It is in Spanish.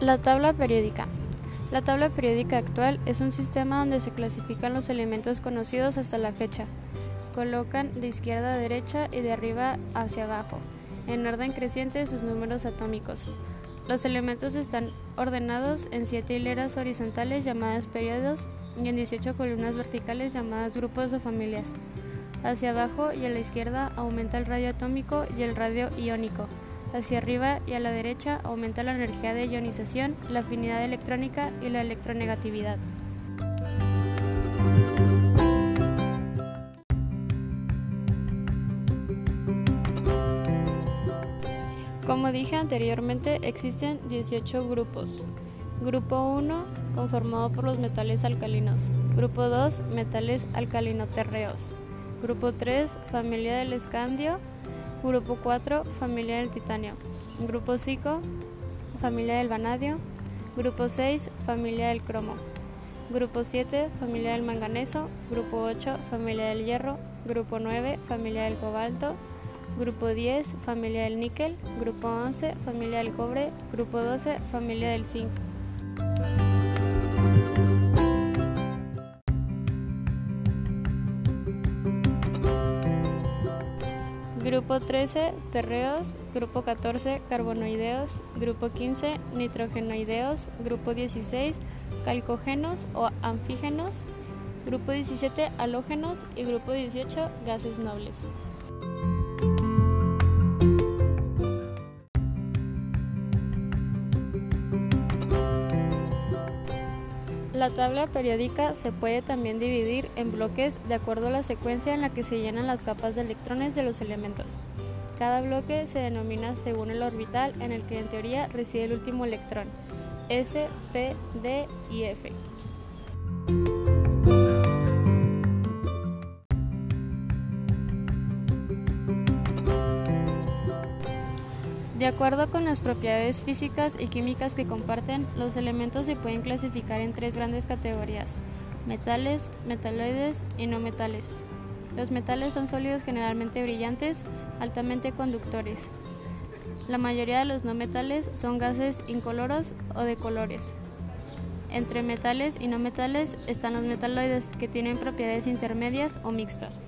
La tabla periódica. La tabla periódica actual es un sistema donde se clasifican los elementos conocidos hasta la fecha. Se colocan de izquierda a derecha y de arriba hacia abajo, en orden creciente sus números atómicos. Los elementos están ordenados en siete hileras horizontales llamadas periodos y en 18 columnas verticales llamadas grupos o familias. Hacia abajo y a la izquierda aumenta el radio atómico y el radio iónico. Hacia arriba y a la derecha aumenta la energía de ionización, la afinidad electrónica y la electronegatividad. Como dije anteriormente, existen 18 grupos. Grupo 1, conformado por los metales alcalinos. Grupo 2, metales alcalinoterreos. Grupo 3, familia del escandio. Grupo 4, familia del titanio. Grupo 5, familia del vanadio. Grupo 6, familia del cromo. Grupo 7, familia del manganeso. Grupo 8, familia del hierro. Grupo 9, familia del cobalto. Grupo 10, familia del níquel. Grupo 11, familia del cobre. Grupo 12, familia del zinc. Grupo 13, terreos. Grupo 14, carbonoideos. Grupo 15, nitrogenoideos. Grupo 16, calcógenos o anfígenos. Grupo 17, halógenos. Y grupo 18, gases nobles. La tabla periódica se puede también dividir en bloques de acuerdo a la secuencia en la que se llenan las capas de electrones de los elementos. Cada bloque se denomina según el orbital en el que en teoría reside el último electrón, S, P, D y F. De acuerdo con las propiedades físicas y químicas que comparten, los elementos se pueden clasificar en tres grandes categorías, metales, metaloides y no metales. Los metales son sólidos generalmente brillantes, altamente conductores. La mayoría de los no metales son gases incoloros o de colores. Entre metales y no metales están los metaloides, que tienen propiedades intermedias o mixtas.